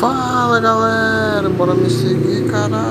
Fala galera, bora me seguir, caralho.